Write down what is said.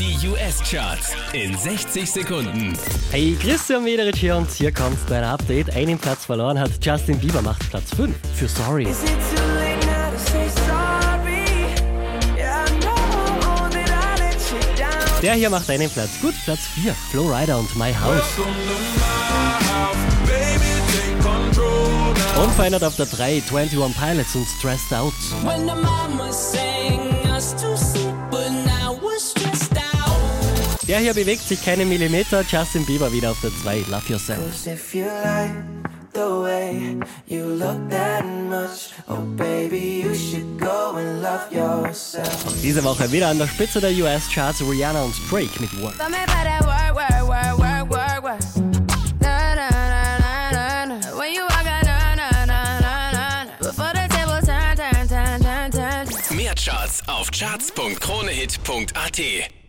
Die US-Charts in 60 Sekunden. Hey, Christian Mederich hier und hier kommt dein Update. Einen Platz verloren hat Justin Bieber, macht Platz 5 für Sorry. Is it too late now to say sorry? Yeah, I know that I let you down. Der hier macht einen Platz gut, Platz 4, Flowrider und My House. Unverändert auf der 3, 21 Pilots und Stressed Out. Der hier bewegt sich keinen Millimeter, Justin Bieber wieder auf der 2, Love Yourself. The way you look that much, oh baby, you should go and love yourself. Diese Woche wieder an der Spitze der US-Charts Rihanna und Drake mit Work. Mehr Charts auf charts.kronehit.at.